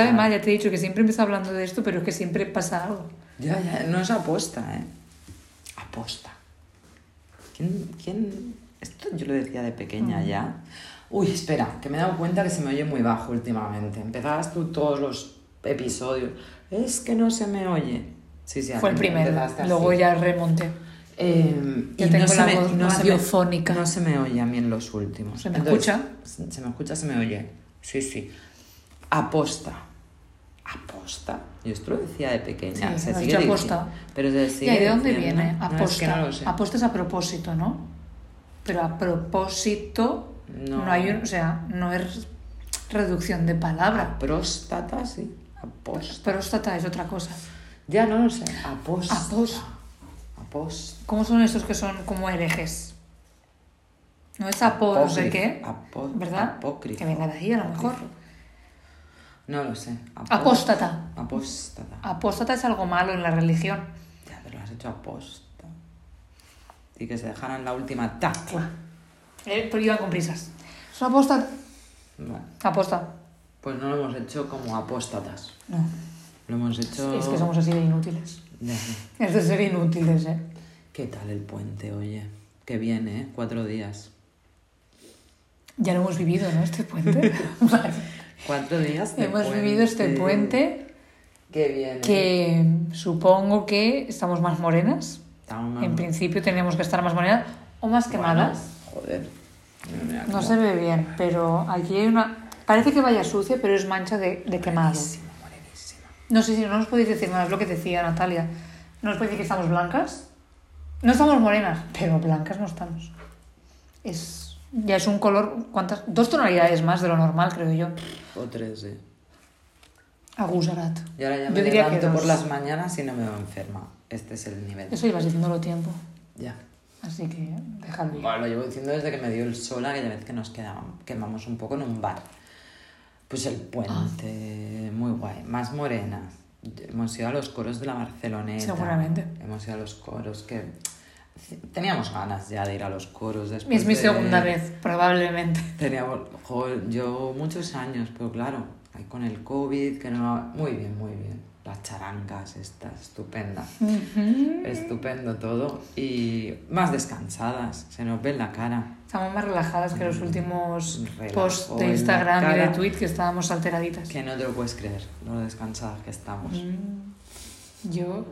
Sabe mal, ya te he dicho que siempre empiezo hablando de esto, pero es que siempre pasa algo. Ya, ya, no es aposta, ¿eh? Aposta. ¿Quién, quién? Esto yo lo decía de pequeña Mm. ya. Uy, espera, que me he dado cuenta que se me oye muy bajo últimamente. Empezabas tú todos los episodios. Es que no se me oye. Sí, sí, Fue el primero, así. luego ya remonté. Eh, y tengo no se, la me, voz no, se me, radiofónica. no se me oye a mí en los últimos. ¿Se me escucha? Se se me escucha, se me oye. Sí, sí. Aposta. Aposta. Yo esto lo decía de pequeña. Sí, se sigue dicho aposta. Pero se ¿Y sigue ahí de dónde diciendo. viene? No, Aposta. es que no lo sé. Aposta es a propósito, ¿no? Pero a propósito No. no, hay un, o sea, no es reducción de palabra. Próstata, sí. Aposta. Próstata es otra cosa. Ya no lo sé. Aposta. Aposta. Aposta. ¿Cómo son estos que son como herejes? ¿No es apo no sé Apócrifo. qué? ¿Verdad? apócrifo. Que venga de ahí a lo mejor. No lo sé. Apóstata. Apóstata. Apóstata es algo malo en la religión. Ya, pero lo has hecho aposta. Y que se dejaran la última ta. Eh, Pero iban con prisas. Es apóstata. Aposta. Pues no lo hemos hecho como apóstatas. No. Lo hemos hecho. Es que somos así de inútiles. Ya. Es de ser inútiles, ¿eh? ¿Qué tal el puente, oye? Que viene, ¿eh? Cuatro días. Ya lo hemos vivido, ¿no? Este puente. Vale. Cuatro días de Hemos puente. vivido este puente Que viene. que supongo que estamos más morenas. Estamos En principio tenemos que estar más morenas o más quemadas. Bueno, joder. Mira, No se ve bien, pero aquí hay una... Parece que vaya sucia, pero es mancha de, de quemado. No sé si no nos podéis decir nada, es lo que decía Natalia. ¿No nos podéis decir que estamos blancas? No estamos morenas, pero blancas no estamos. Es, ya es un color, ¿cuántas? Dos tonalidades más de lo normal, creo yo. O tres, sí. Agusarat. Y ahora ya Yo me diría que levanto por las mañanas y no me veo enferma. Este es el nivel. Eso ibas diciéndolo tiempo, Ya. así que déjalo. Bueno, lo llevo diciendo desde que me dio el sol aquella vez que nos quedamos, quemamos un poco en un bar. Pues el puente, muy guay. Más morenas. Hemos ido a los coros de la Barceloneta. Seguramente. Hemos ido a los coros que... Teníamos ganas ya de ir a los coros después Es mi de- segunda vez, probablemente. Teníamos, joder, yo muchos años, pero claro, ahí con el COVID, que no... Muy bien, muy bien. Las charangas, esta, estupenda. Estupendo todo. Y más descansadas, se nos ve en la cara. Estamos más relajadas que los últimos Relajo posts de Instagram y de tweet que estábamos alteraditas. Que no te lo puedes creer, lo descansadas que estamos. Mm, Yo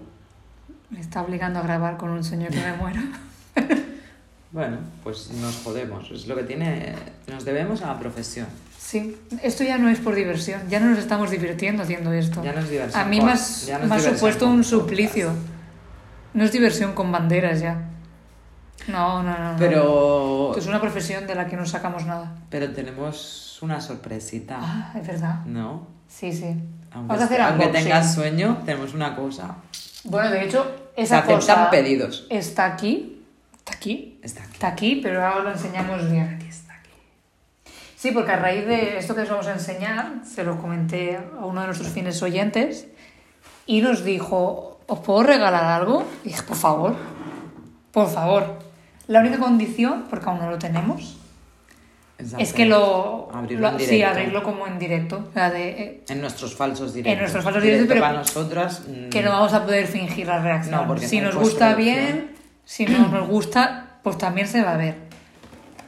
me está obligando a grabar con un señor que me muera. Bueno, pues nos jodemos. Es lo que tiene. Nos debemos a la profesión. Sí, esto ya no es por diversión, ya no nos estamos divirtiendo haciendo esto. Ya no es diversión. A mí me has, no supuesto un suplicio. No es diversión con banderas ya. No, no, no. Pero. Es una profesión de la que no sacamos nada. Pero tenemos una sorpresita. Ah, es verdad. ¿No? Sí, sí. Aunque, Vamos a hacer aunque tengas sueño, tenemos una cosa. Bueno, de hecho, Se esa aceptan cosa pedidos. está aquí. Está aquí. Está aquí. Está aquí, pero ahora lo enseñamos bien. Aquí está aquí. Sí, porque a raíz de esto que os vamos a enseñar, se lo comenté a uno de nuestros fines oyentes y nos dijo, ¿os puedo regalar algo? Y dije, por favor, por favor. La única condición, porque aún no lo tenemos, es que lo... Abrirlo lo- en sí, abrirlo como en directo. O sea, de, eh, En nuestros falsos directos. nuestros falsos directos, Directo pero para nosotras. mm, que no vamos a poder fingir la reacción. No, porque si nos gusta bien, si no nos gusta, pues también se va a ver.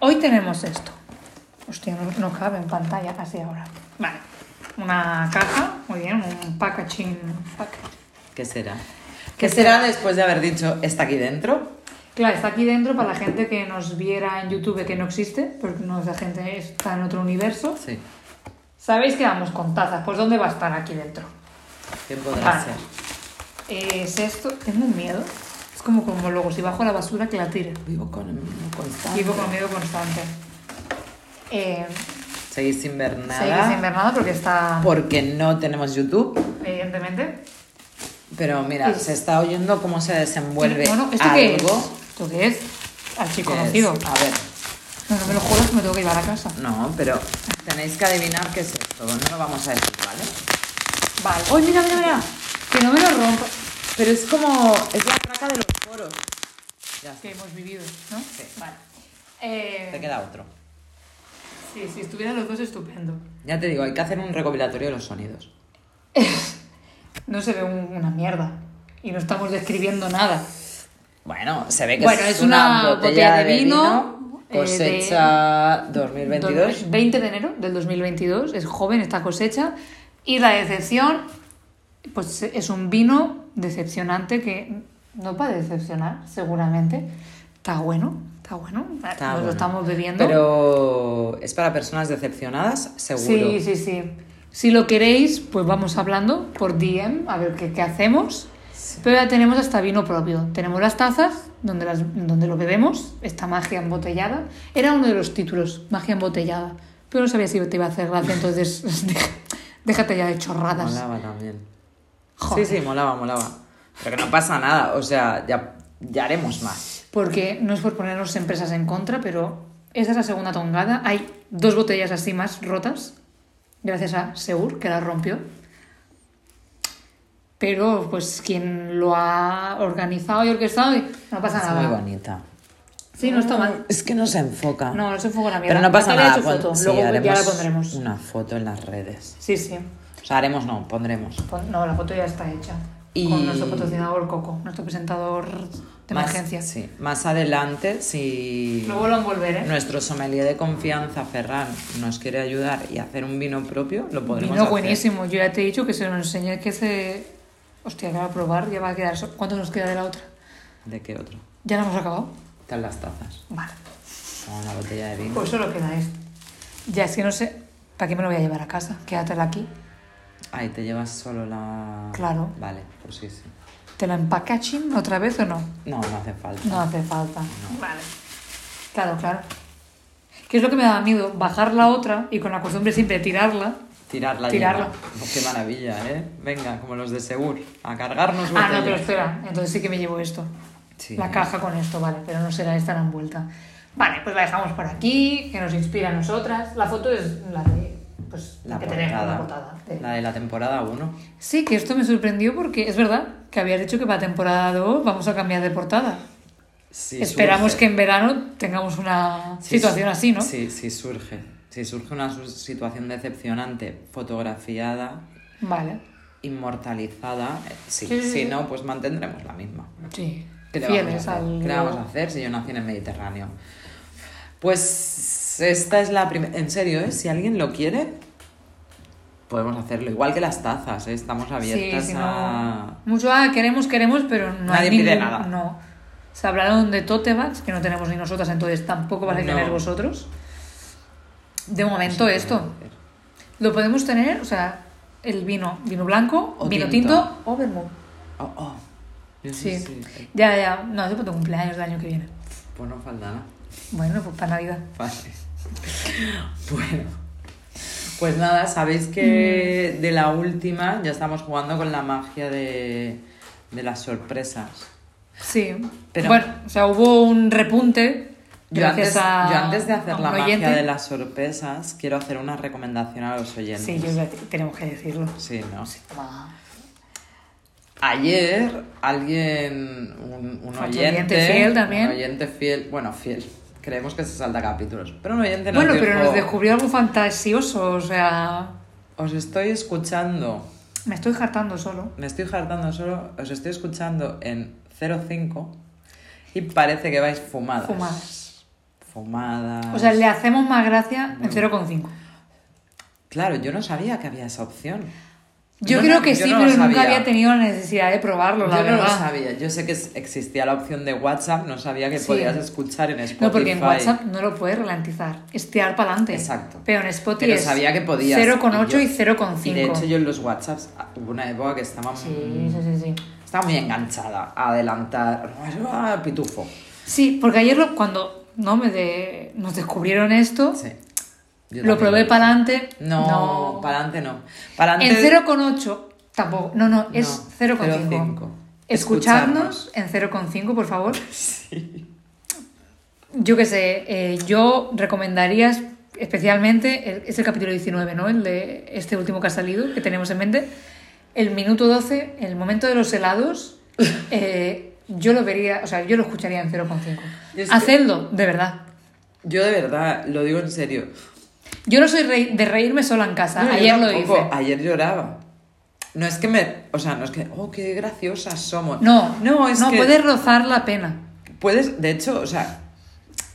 Hoy tenemos esto. Hostia, no, no cabe en pantalla, así ahora. Vale. Una caja, muy bien, un packaging. pack- ¿Qué será? ¿Qué será después de haber dicho está aquí dentro? Claro, está aquí dentro para la gente que nos viera en YouTube que no existe, porque nuestra gente está en otro universo. Sí. Sabéis que vamos con tazas, pues ¿dónde va a estar aquí dentro? ¿Qué podrá Vale. ser? Es esto, tengo un miedo. Es como como luego si bajo la basura que la tire. Vivo con el mismo constante. Vivo con miedo constante. Eh, Seguís sin ver nada. seguís sin ver nada porque está, Porque no tenemos YouTube. evidentemente. Pero mira, Es- se está oyendo cómo se desenvuelve Bueno, ¿esto qué es? ¿Esto qué es? Es- conocido. A ver, No, no me lo juras que me tengo que ir a casa. no, pero tenéis que adivinar qué es esto. No lo vamos a decir, ¿vale? Vale. ¡Uy, mira, mira, mira! Que no me lo rompa. Pero es como. Es la traca de los foros. Ya Que hemos vivido, ¿no? Sí. Vale. Eh, Te queda otro. Sí, si estuvieran los dos, estupendo. Ya te digo, hay que hacer un recopilatorio de los sonidos. No se ve un- una mierda. Y no estamos describiendo nada. Bueno, se ve que Bueno, es, es una botella de vino, eh, cosecha 2022. 20 de enero del 2022. Es joven esta cosecha. Y la decepción, pues es un vino decepcionante que no va a decepcionar, seguramente. Está bueno, está bueno. Está Nos bueno. lo estamos bebiendo. Pero es para personas decepcionadas, seguro. Sí, sí, sí. Si lo queréis, pues vamos hablando por DM a ver qué, qué hacemos. Pero ya tenemos hasta vino propio. Tenemos las tazas donde, las, donde lo bebemos, esta magia embotellada. Era uno de los títulos, magia embotellada. Pero no sabía si te iba a hacer gracia, entonces déjate ya de chorradas. Molaba también. Joder. Sí, sí, molaba, molaba. Pero que no pasa nada, o sea, ya, ya haremos más. Porque no es por ponernos empresas en contra, pero esta es la segunda tongada. Hay dos botellas así más rotas, gracias a Seur, que las rompió. Pero, pues, quien lo ha organizado y orquestado, no pasa Es nada. muy bonita. Sí, no está mal. Es que no se enfoca. No, no se enfoca la mierda. Pero no pasa nada. cuando- foto, sí, luego ya la haremos pondremos. Una foto en las redes. Sí, sí. O sea, haremos no, pondremos. Pon- No, la foto ya está hecha. Y- Con nuestro patrocinador Coco, nuestro presentador de Más- emergencia. Sí. Más adelante, si Luego lo envolveré. nuestro sommelier de confianza, Ferran, nos quiere ayudar y hacer un vino propio, lo podremos Vino hacer. buenísimo. Yo ya te he dicho que se lo enseñé que se... Hostia, que va a probar, ya va a quedar... ¿Cuánto nos queda de la otra? ¿De qué otro? ¿Ya la hemos acabado? Están las tazas. Vale. Como una botella de vino. Pues solo queda esto. Ya, es que no sé... ¿Para qué me lo voy a llevar a casa? Quédatela aquí. Ahí te llevas solo la. Claro. Vale, pues sí, sí. ¿Te la empacaching otra vez o no? No, no hace falta. No hace falta. Vale. Claro, claro. ¿Qué es lo que me daba miedo? Bajar la otra y con la costumbre siempre tirarla. Tirarla. Tirarla. lleva. Oh, qué maravilla, ¿eh? Venga, como los de Segur. A cargarnos Ah, no, botellas. pero espera. Entonces sí que me llevo esto. Sí. La caja con esto, vale, pero no será esta la envuelta. Vale, pues la dejamos por aquí, que nos inspira a nosotras. La foto es la de, pues, La que portada. tenemos, la portada. de- La de la temporada 1. Sí, que esto me sorprendió porque es verdad que habías dicho que para temporada 2 vamos a cambiar de portada. Sí, Esperamos surge. que en verano tengamos una Sí, situación así, ¿no? Sí, sí surge. Si surge una situación decepcionante, fotografiada, Vale. inmortalizada, eh, sí. Si no, pues mantendremos la misma. Sí. ¿Qué le, vamos a hacer? al... ¿Qué le vamos a hacer si yo nací en el Mediterráneo? Pues esta es la primera... En serio, ¿eh? Si alguien lo quiere, podemos hacerlo. Igual que las tazas, ¿eh? Estamos abiertas Sí, si a... no... Mucho, ah, queremos, queremos, pero no Nadie hay pide ningún- nada. No. Se hablaron de tote bags, que no tenemos ni nosotras, entonces tampoco vais a tener vosotros. De momento esto. Lo podemos tener, o sea, el vino, vino blanco, O vino tinto. tinto, o vermouth. Oh, oh. Yo Sí. sí. Ya, ya, no, es por tu cumpleaños del año que viene. Pues no falta nada. Bueno, pues para Navidad. Vale. Bueno. Pues nada, sabéis que Mm. de la última ya estamos jugando con la magia de, de las sorpresas. Sí. Pero- bueno, o sea, hubo un repunte Yo antes, a. yo antes de hacer la oyente. magia de las sorpresas, quiero hacer una recomendación a los oyentes. Sí, yo tenemos que decirlo. Sí, ¿no? Ayer alguien, un, un oyente, oyente fiel también. un oyente fiel, bueno, fiel, creemos que se salta capítulos, pero un oyente nos Bueno, pero dijo, nos descubrió algo fantasioso, o sea. os estoy escuchando, Me estoy hartando solo. me estoy hartando solo, os estoy escuchando en 05 y parece que vais fumadas. Fumadas. Fumadas. O sea, le hacemos más gracia en 0,5. Claro, yo no sabía que había esa opción. Yo No, creo no, que yo sí, no pero nunca había tenido la necesidad de probarlo, la Yo no verdad. lo sabía. Yo sé que existía la opción de WhatsApp, no sabía que Sí. podías escuchar en Spotify. No, porque en WhatsApp no lo puedes ralentizar. Es tirar para adelante. Exacto. Pero en Spotify Pero es sabía que podías. 0,8 y, yo- 0,5. Y de hecho yo en los WhatsApps ah, hubo una época que estaba, Sí, sí, sí, sí. estaba muy enganchada a adelantar. ¡Ah, pitufo! Sí, porque ayer lo- cuando no me de- nos descubrieron esto, Sí. Lo probé para adelante. No, para adelante no. Para En adelante 0,8 tampoco. No, no, es No, 0,5. 0,5. Escucharnos en 0,5, por favor. Yo qué sé, eh, yo recomendaría especialmente, el- es el capítulo 19, ¿no? El de este último que ha salido, que tenemos en mente. El minuto 12, el momento de los helados, eh, yo lo vería, o sea, yo lo escucharía en 0,5. Y es que- Hacedlo, de verdad. Yo de verdad, lo digo en serio. Yo no soy rei- de reírme sola en casa. No, Ayer lo hice. Ayer lloraba. No es que me. O sea, no es que. Oh, qué graciosas somos. No, no, es no que. puedes rozar la pena. Puedes, de hecho, o sea.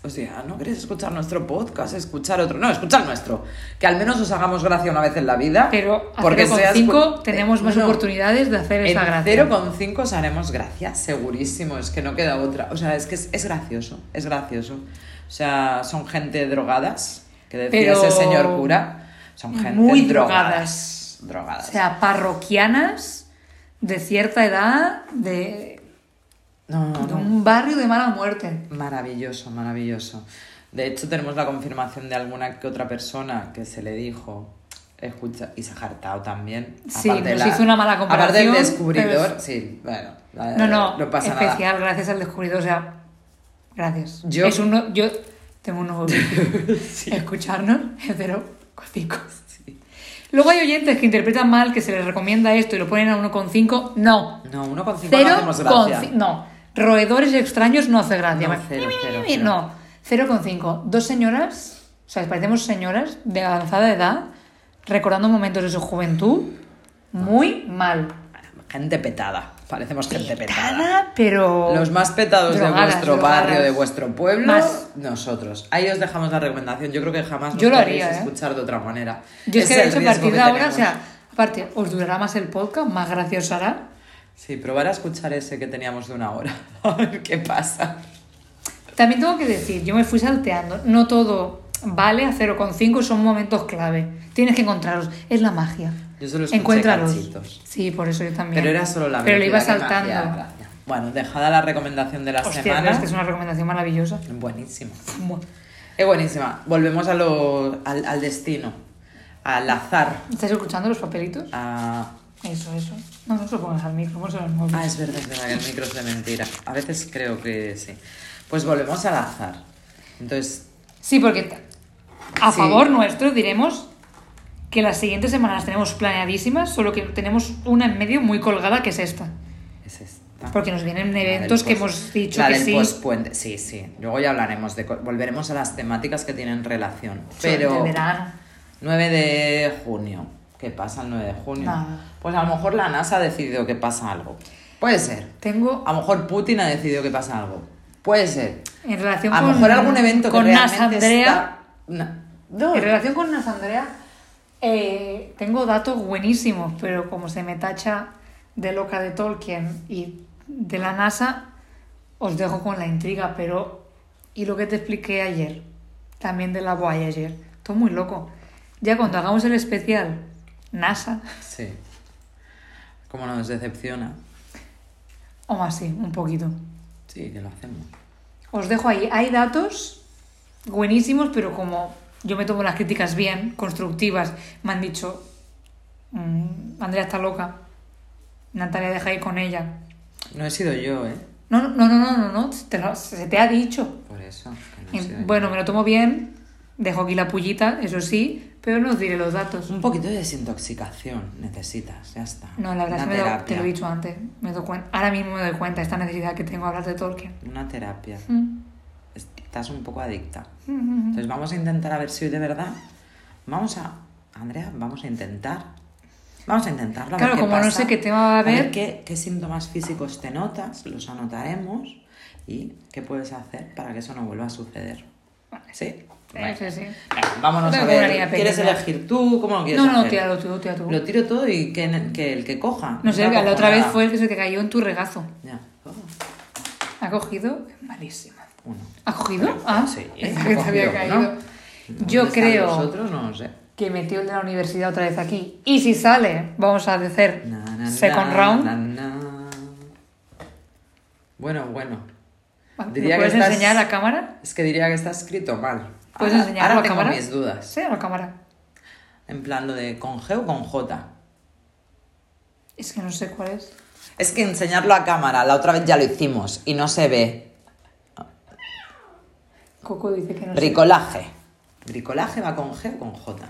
O sea, no queréis escuchar nuestro podcast, escuchar otro. No, escuchar nuestro. Que al menos os hagamos gracia una vez en la vida. Pero a porque seas 0,5 cu- tenemos más No, oportunidades de hacer esa gracia. 0,5 os haremos gracia, segurísimo, es que no queda otra. O sea, es que es, es gracioso, es gracioso. O sea, son gente drogadas, que decía Pero ese señor cura. Son gente muy drogadas. Drogadas. O sea, parroquianas de cierta edad, de, no, no, de no. un barrio de mala muerte. Maravilloso, maravilloso. De hecho, tenemos la confirmación de alguna que otra persona que se le dijo, escucha, y se ha hartado también. Sí, Aparte nos hizo una mala Aparte del comparación, descubridor, pero- sí, bueno. No, no, no pasa nada. especial, gracias al descubridor, o sea, gracias. Yo- Es uno, yo tengo un nuevo escucharnos, pero cinco. Luego hay oyentes que interpretan mal que se les recomienda esto y lo ponen a 1,5. No. No, uno con cinco Cero no hacemos gracia. ci- No. Roedores extraños no hace gracia. No, cero, cero, cero. No. 0,5. Dos señoras, o sea, parecemos señoras de avanzada edad, recordando momentos de su juventud, muy mal. Gente petada. Parecemos gente petada. Petada, pero. Los más petados de Drogadas, vuestro drogadas. barrio, de vuestro pueblo, Más. nosotros. Ahí os dejamos la recomendación. Yo creo que jamás Yo lo haría, ¿eh? escuchar de otra manera. Yo es que de hecho a partir de ahora, o sea, aparte, os durará más el podcast, más gracioso hará. Sí, probar a escuchar ese que teníamos de una hora. A ver qué pasa. También tengo que decir, yo me fui salteando. No todo vale a 0,5, son momentos clave. Tienes que encontrarlos. Es la magia. Yo solo Encuéntralos. cachitos. Sí, por eso yo también. Pero era solo la Pero le iba saltando. Bueno, dejada la recomendación de la Hostia, semana. es que es una recomendación maravillosa. Buenísima. Es buenísima. Volvemos a lo, al, al destino, al azar. ¿Estáis escuchando los papelitos? a- Eso, eso. No, no lo pongas al micro, pónselo al móvil. Ah, es verdad, es verdad que el micro es de mentira. A veces creo que sí. Pues volvemos al azar. Entonces, Sí, porque a Sí. favor nuestro diremos que las siguientes semanas tenemos planeadísimas, solo que tenemos una en medio muy colgada que es esta. es esta. Porque nos vienen eventos que hemos dicho la que del sí. pospuente. Sí, sí. Luego ya hablaremos de. Volveremos a las temáticas que tienen relación. Pero. el verano. 9 de junio. ¿Qué pasa el 9 de junio? Nada. Pues a lo mejor la NASA ha decidido que pasa algo. Puede ser. Tengo A lo mejor Putin ha decidido que pasa algo. Puede ser. en relación A lo con mejor algún evento que con Nas realmente está... No. En relación con Nas Andrea, eh, tengo datos buenísimos, pero como se me tacha de loca de Tolkien y de la NASA, os dejo con la intriga, pero... Y lo que te expliqué ayer, también de la Voyager, todo muy loco. Ya cuando hagamos el especial NASA, Sí. Como nos decepciona. o más sí, un poquito. Sí, que lo hacemos. Os dejo ahí. Hay datos buenísimos, pero como yo me tomo las críticas bien, constructivas, me han dicho, "Mm, Andrea está loca, Natalia deja ir con ella. No he sido yo, ¿eh? No, no, no, no, no, no, te lo- se te ha dicho. Por eso. que no he Y, sido yo. bueno, me lo tomo bien, dejo aquí la pullita, eso sí, pero no os diré los datos. Un poquito de desintoxicación necesitas, ya está. No, la verdad es que me te lo he dicho antes, me doy cuenta, ahora mismo me doy cuenta de esta necesidad que tengo de hablar de Tolkien. Una terapia. Mm, Estás un poco adicta. mm, mm, mm. Entonces vamos a intentar a ver si hoy de verdad. Vamos a. Andrea, vamos a intentar. Vamos a intentarlo. a ver Claro, como no sé qué tema va a haber. qué, qué síntomas físicos te notas, los anotaremos y qué puedes hacer para que eso no vuelva a suceder. ¿Sí? Bueno. Sí, sí. Venga, vámonos a ver. ¿Quieres elegir tú? ¿Cómo lo quieres No, no, tíralo tú, tíralo tú. Lo tiro todo y que, que el que coja. No sé, la otra vez fue el que se te cayó en tu regazo. Ya. Oh, ¿Ha cogido? Malísima. uno. ¿Ha cogido? Ah, Sí, es que te había caído. uno. Yo ¿Dónde están creo no sé. que metió el de la universidad otra vez aquí. Y si sale, vamos a hacer Na, na, second na, round. Bueno, bueno. ¿Me Diría que puedes estás- enseñar a cámara? Es que diría que está escrito mal. ¿Puedes Ahora- enseñarlo ahora a tengo cámara? mis dudas. Sí, a la cámara. En plan lo de con G o con J. Es que no sé cuál es. Es que enseñarlo a cámara, la otra vez ya lo hicimos y no se ve. Coco dice que no. Bricolaje. ¿Bricolaje va con G o con J?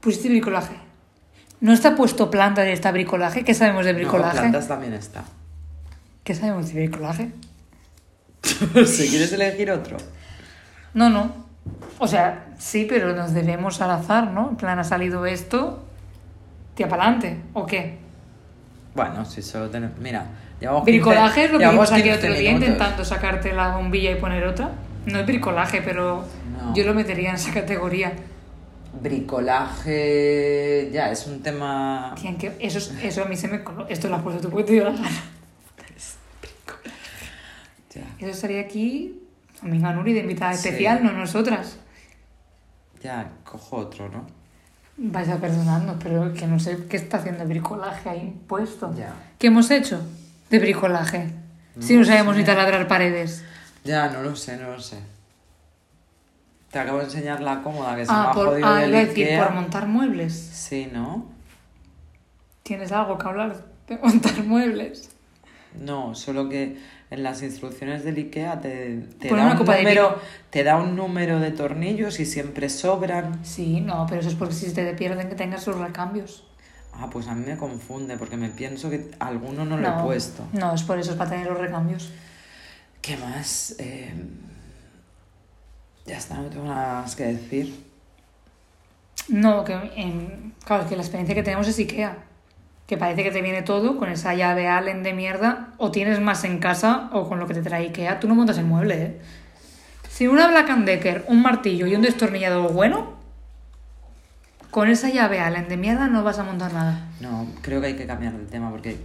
Pusiste bricolaje. ¿No está puesto planta de esta bricolaje? ¿Qué sabemos de No, bricolaje? plantas también está. ¿Qué sabemos de bricolaje? si quieres elegir otro. No, no. O sea, sí, pero nos debemos al azar, ¿no? En plan, ha salido esto, tía para adelante, ¿o qué? Bueno, si solo tenemos... Mira, llevamos 15 Bricolaje es lo que llevamos vimos aquí el 15 otro día intentando sacarte la bombilla y poner otra. No es bricolaje, pero No. yo lo metería en esa categoría. Bricolaje... Ya, es un tema... Tía, que eso, es- eso a mí se me... colo- Esto lo has puesto tú porque te dio la gana. Ya, Eso estaría aquí, amiga Nuri, de invitada Sí. especial, no nosotras. ya, cojo otro, ¿no? Vais a perdonarnos, pero que no sé qué está haciendo el bricolaje ahí puesto. Ya. ¿Qué hemos hecho de bricolaje? si no sabemos ni taladrar paredes. Ya, no lo sé, no lo sé. Te acabo de enseñar la cómoda que se me Ah, ha por, jodido ah, del decir, Ikea. por montar muebles. Sí, ¿no? ¿Tienes algo que hablar de montar muebles? No, solo que en las instrucciones del IKEA te, te da una un número, te da un número de tornillos y siempre sobran. Sí, no, pero eso es porque si te pierden que tengas sus recambios. Ah, pues a mí me confunde porque me pienso que alguno no lo he puesto. No, es por eso, es para tener los recambios. ¿Qué más? Eh, ya está, no tengo nada más que decir. No, que en- claro, que la experiencia que tenemos es IKEA. Que parece que te viene todo con esa llave Allen de mierda. O tienes más en casa o con lo que te trae IKEA. Tú no montas el mueble, ¿eh? Si una Black Decker, un martillo y un destornillador bueno, con esa llave Allen de mierda no vas a montar nada. No, creo que hay que cambiar de tema porque...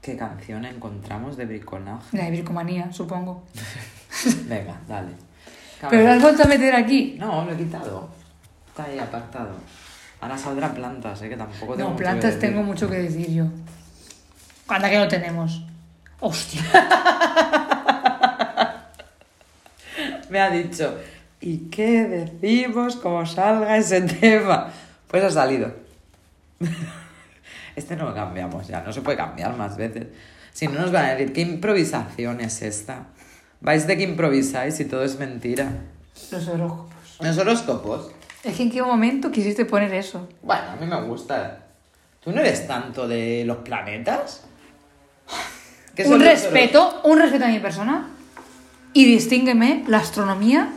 ¿Qué canción encontramos de bricolaje? La de bricomanía, supongo. Venga, dale. Pero lo has vuelto a meter aquí. No, lo he quitado. Está ahí apartado. Ahora saldrán plantas, ¿eh? que tampoco tengo No, mucho que plantas tengo mucho que decir yo. Anda que no tenemos. Hostia. Me ha dicho, ¿y qué decimos como salga ese tema? Pues ha salido. Este no lo cambiamos ya, no se puede cambiar más veces. Si no nos van a decir, ¿qué improvisación es esta? Vais de que improvisáis y todo es mentira. Los horóscopos. Los horóscopos. Es que en qué momento quisiste poner eso. Bueno, a mí me gusta. ¿Tú no eres tanto de los planetas? ¿Qué son Un los respeto, un respeto a mi persona. Y distíngueme la astronomía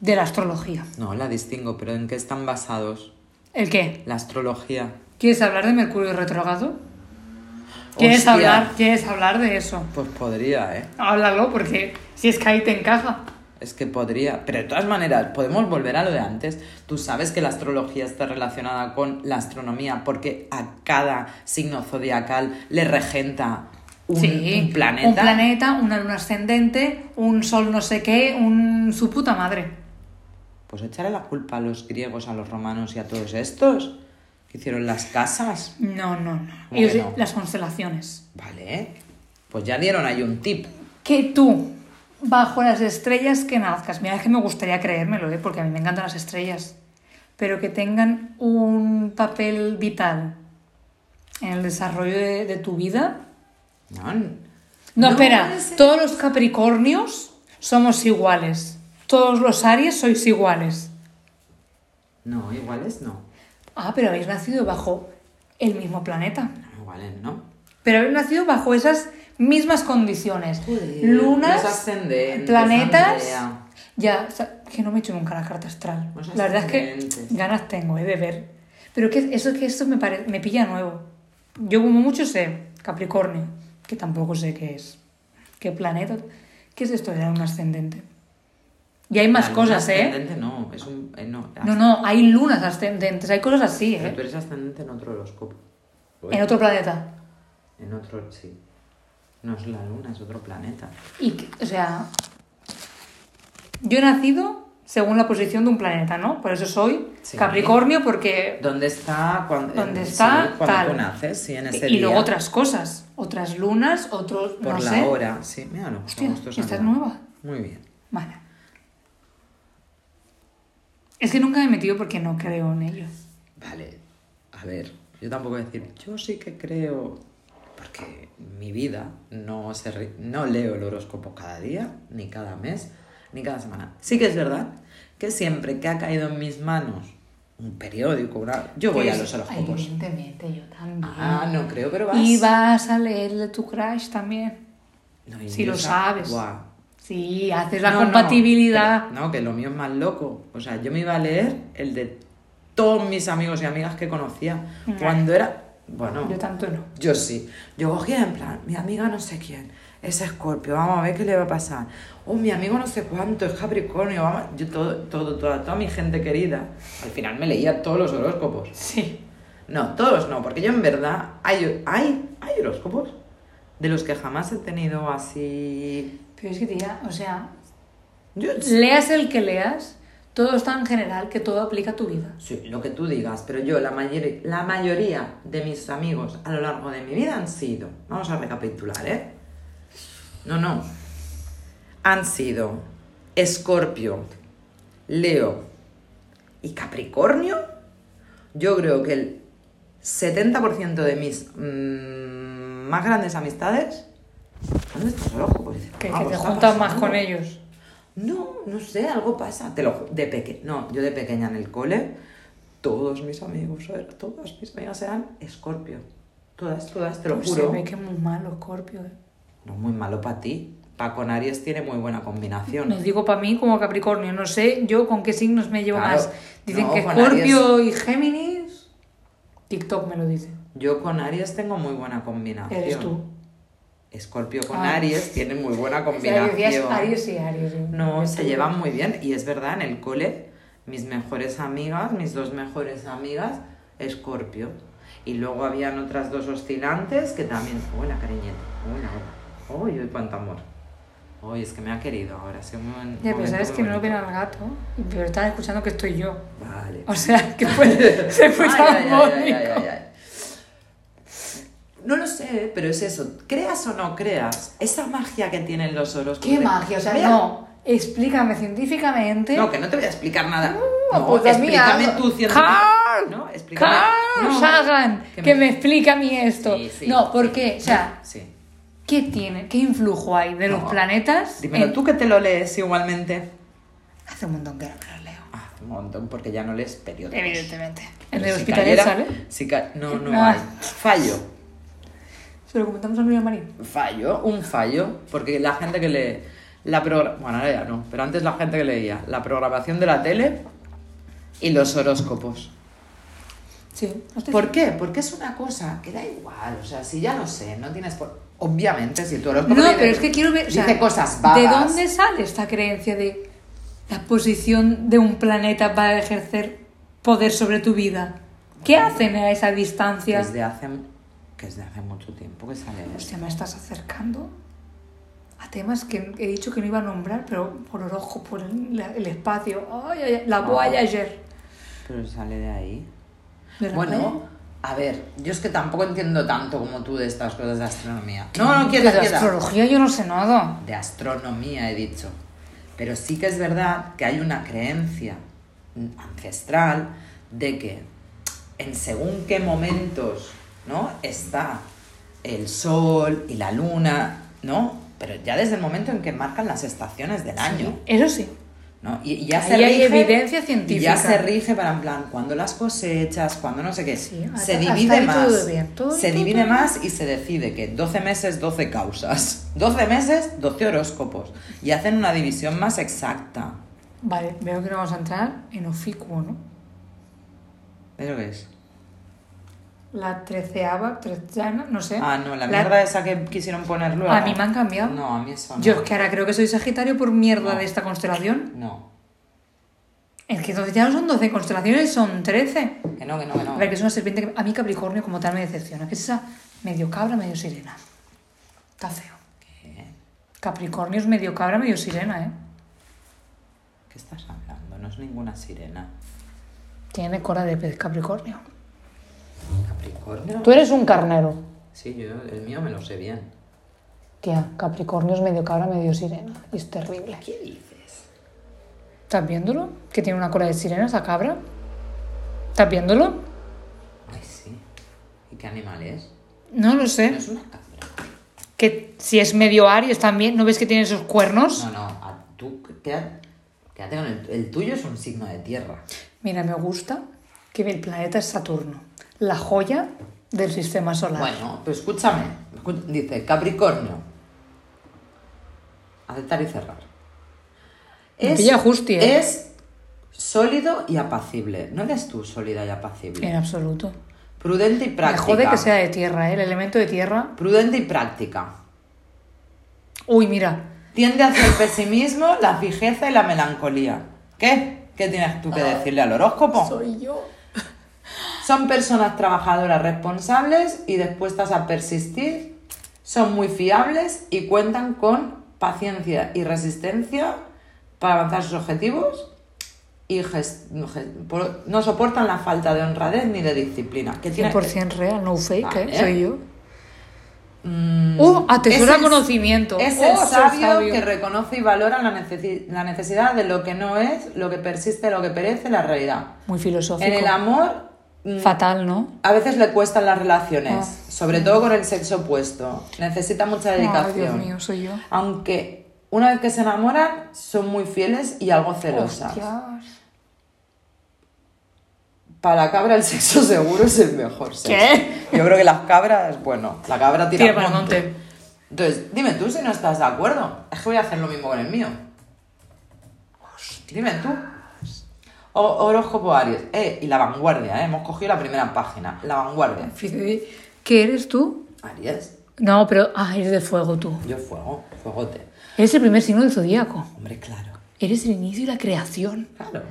de la astrología. No, la distingo, pero ¿en qué están basados? ¿El qué? La astrología. ¿Quieres hablar de Mercurio retrógrado? ¿Quieres Hostia. hablar, ¿Quieres hablar de eso? Pues podría, ¿eh? Háblalo, porque si es que ahí te encaja. Es que podría. Pero de todas maneras, podemos volver a lo de antes. Tú sabes que la astrología está relacionada con la astronomía porque a cada signo zodiacal le regenta un, sí, un planeta. Un planeta, una luna ascendente, un sol no sé qué, un su puta madre. Pues echarle la culpa a los griegos, a los romanos y a todos estos que hicieron las casas. No, no, no. ¿Cómo Ellos- que no? Las constelaciones. Vale. Pues ya dieron ahí un tip. Que tú, bajo las estrellas que nazcas, mira, es que me gustaría creérmelo, ¿eh? porque a mí me encantan las estrellas, pero que tengan un papel vital en el desarrollo de, de tu vida. No, No, espera, puede ser. todos los Capricornios somos iguales. Todos los Aries sois iguales. No, iguales no. Ah, pero habéis nacido bajo el mismo planeta. No, iguales no. Pero habéis nacido bajo esas mismas condiciones. Lunas, planetas. Ya, o sea, que no me he hecho nunca la carta astral. Los la verdad es que ganas tengo eh, de ver. Pero que eso que esto me, pare- me pilla nuevo. Yo como mucho sé Capricornio, que tampoco sé qué es. ¿Qué planeta? ¿Qué es esto de un ascendente? Y hay más La cosas, ¿eh? ascendente no, es un... eh, no, No, no, hay lunas ascendentes, hay cosas así, Pero tú ¿eh? eres ascendente en otro horóscopo. En otro planeta. En otro, sí. No es la luna, es otro planeta. Y, o sea, yo he nacido según la posición de un planeta, ¿no? Por eso soy Sí. Capricornio, porque... ¿Dónde está cuando, ¿Dónde está? sí, cuando Tal. tú naces? Sí, en ese Y luego día. otras cosas, otras lunas, otros, Por no la sé. hora, sí, míralo. Hostia, justo ¿esta es nueva? Muy bien. Vale. Es que nunca me he metido porque no creo en ello. Vale, a ver, yo tampoco voy a decir, yo sí que creo, porque mi vida no, se no leo el horóscopo cada día, ni cada mes, ni cada semana. Sí que es verdad que siempre que ha caído en mis manos un periódico, una... yo voy a los horóscopos. Evidentemente, yo también. Ah, no creo, pero vas. Y vas a leer de tu crush también. No, si lo sa- sabes. Buah. Sí, haces la No, no, compatibilidad. pero- No, que lo mío es más loco. O sea, yo me iba a leer el de todos mis amigos y amigas que conocía cuando era. Bueno, Yo tanto no. yo sí. Yo cogía en plan, mi amiga no sé quién, es Escorpio, vamos a ver qué le va a pasar. Oh, mi amigo no sé cuánto, es Capricornio, vamos. Yo todo, todo, toda, toda mi gente querida. Al final me leía todos los horóscopos. Sí. No, todos no, porque yo en verdad hay, hay, hay horóscopos de los que jamás he tenido así. Pero es que, tía, o sea, Yo, leas el que leas, todo es tan general que todo aplica a tu vida. Sí, lo que tú digas, pero yo, la, mayor- la mayoría de mis amigos a lo largo de mi vida han sido, vamos a recapitular, ¿eh? No, no. Han sido Escorpio, Leo y Capricornio. Yo creo que el 70% de mis mm, más grandes amistades son de estos horóscopos. Dices, Que, "Guau, que te está juntas más pasando". con ellos. No, no sé, algo pasa. Te lo de peque, no, yo de pequeña en el cole, todos mis amigos, a ver, todas mis amigas eran Escorpio. Todas, todas, te lo Pues juro. Se ve que es muy malo, Scorpio. ¿eh? No, muy malo para ti. Pa con Aries tiene muy buena combinación. No digo para mí como Capricornio, no sé yo con qué signos me llevo Claro. más. Dicen No, que con Scorpio y Géminis. TikTok me lo dice. Yo con Aries tengo muy buena combinación. Eres tú. Escorpio con Ah. Aries tiene muy buena O sea, combinación. Aries y Aries. No, se llevan muy bien. Y es verdad, en el cole, mis mejores amigas, mis dos mejores amigas, Escorpio. Y luego habían otras dos oscilantes que también. Hola, cariñeta. Hola, hola. Uy, cuánto amor. Uy, es que me ha querido ahora. sí, un Ya, pero sabes que no lo ven bonito. al gato, pero están escuchando que estoy yo. Vale. O sea, que puede, se escucha Ay, ay, ay, bonito. ay, ay, ay, ay. No lo sé, pero es eso. Creas o no creas, esa magia que tienen los horóscopos. ¿Qué de- magia? O sea, no. Explícame científicamente. No, que no te voy a explicar nada. No, No, pues explícame algo. tú científicamente. Carl, No, explícame. Carl No. Sagan, Que que, me- me... explique a mí esto. Sí, sí, no, ¿por sí. O sea, Sí. ¿qué tiene? ¿Qué influjo hay de los planetas? Dímelo en- tú que te lo lees igualmente. Hace un montón que no me lo leo. Ah, un montón, porque ya no lees periódicos. Evidentemente. Pero ¿En el si hospital cayera- sale? si ca- No, no Ah. hay. Fallo. Se lo comentamos a Nuria Marín. Fallo, un fallo, porque la gente que lee la bueno, ahora ya no, pero antes la gente que leía la programación de la tele y los horóscopos. Sí. ¿Por qué? Porque es una cosa que da igual, o sea, si ya lo sé, no tienes por... Obviamente, si tu horóscopo No, dice- pero es que quiero ver. o sea, cosas vagas. ¿De dónde sale esta creencia de la posición de un planeta para ejercer poder sobre tu vida? ¿Qué hacen a esa distancia? Desde hace, que es de hace mucho tiempo que sale. Hostia, me estás acercando a temas que he dicho que no iba a nombrar, pero por el ojo, por el, el espacio. Ay, ay, la Ah. Voyager. Pero sale de ahí. ¿De Bueno, a ver, yo es que tampoco entiendo tanto como tú de estas cosas de astronomía. No, no, quieta, de quieta. astrología yo no sé nada. De astronomía he dicho. Pero sí que es verdad que hay una creencia ancestral de que en según qué momentos, ¿no? Está el sol y la luna, ¿no? Pero ya desde el momento en que marcan las estaciones del año. Eso sí. ¿no? Y, y ya Ahí se hay rige, evidencia y ya científica. se rige para en plan, cuando las cosechas, cuando no sé qué. Sí, hasta- se divide más. todo bien, todo- se todo- divide más y se decide que 12 meses, 12 causas. 12 meses, 12 horóscopos. Y hacen una división más exacta. Vale, veo que no vamos a entrar en oficuo, ¿no? ¿Eso qué es? La treceava, treceana, no sé. Ah, no, la mierda esa que quisieron poner luego. A mí me han cambiado. No, a mí eso no. Yo es que ahora creo que soy Sagitario por mierda No. de esta constelación. No. Es que entonces ya no son 12 constelaciones, son 13. Que no, que no, que no. A ver, que es una serpiente que a mí Capricornio como tal me decepciona. Que es esa medio cabra, medio sirena. Está feo. ¿Qué? Capricornio es medio cabra, medio sirena, ¿eh? ¿Qué estás hablando? No es ninguna sirena. Tiene cola de pez Capricornio. ¿Capricornio? Tú eres un carnero. Sí, yo el mío me lo sé bien. Tía, Capricornio es medio cabra, medio sirena. Y es terrible. ¿Qué dices? ¿Estás viéndolo? Que tiene una cola de sirena esa cabra. ¿Estás viéndolo? Ay, sí. ¿Y qué animal es? No lo No sé. es una cabra. Que si es medio Aries también, ¿no ves que tiene esos cuernos? No, no, a tú quédate, quédate con el, el tuyo es un signo de tierra. Mira, me gusta que el planeta es Saturno, la joya del sistema solar. Bueno, pero escúchame. Dice Capricornio. aceptar y cerrar. Me pilla justi, ¿eh? es sólido y apacible. No eres tú sólida y apacible. En absoluto. Prudente y Me práctica. jode que sea de tierra, ¿eh? El elemento de tierra. Prudente y práctica. Uy, mira. Tiende hacia el pesimismo, la fijeza y la melancolía. ¿Qué? ¿Qué tienes tú que decirle al horóscopo? Soy yo. Son personas trabajadoras responsables y dispuestas a persistir. Son muy fiables y cuentan con paciencia y resistencia para avanzar sus objetivos. Y no soportan la falta de honradez ni de disciplina. ¿Qué tiene? 100% real, no fake, Vale. ¿eh? Soy yo. Mm, ¡Uh! Atesora es el- conocimiento. Es ¡Oh, el soy sabio, sabio! que reconoce y valora la, necesi- la necesidad de lo que no es, lo que persiste, lo que perece, la realidad. Muy filosófico. En el amor, Fatal, ¿no? a veces le cuestan las relaciones, Ah. sobre todo con el sexo opuesto. Necesita mucha Ay, dedicación. Dios mío, soy yo. Aunque una vez que se enamoran, son muy fieles y algo celosas. Hostias. Para la cabra el sexo seguro es el mejor sexo. ¿Qué? Yo creo que las cabras, bueno, la cabra tira, Tira al para el monte. monte. Entonces, dime tú si no estás de acuerdo. Es que voy a hacer lo mismo con el mío. Dime tú. Horóscopo Aries. Eh, y la vanguardia, ¿eh? Hemos cogido la primera página. La vanguardia. ¿Qué eres tú? Aries. No, pero. Ah, eres de fuego tú. Yo fuego, fuegote. Eres el primer signo del zodíaco. Hombre, claro. Eres el inicio y la creación. Claro.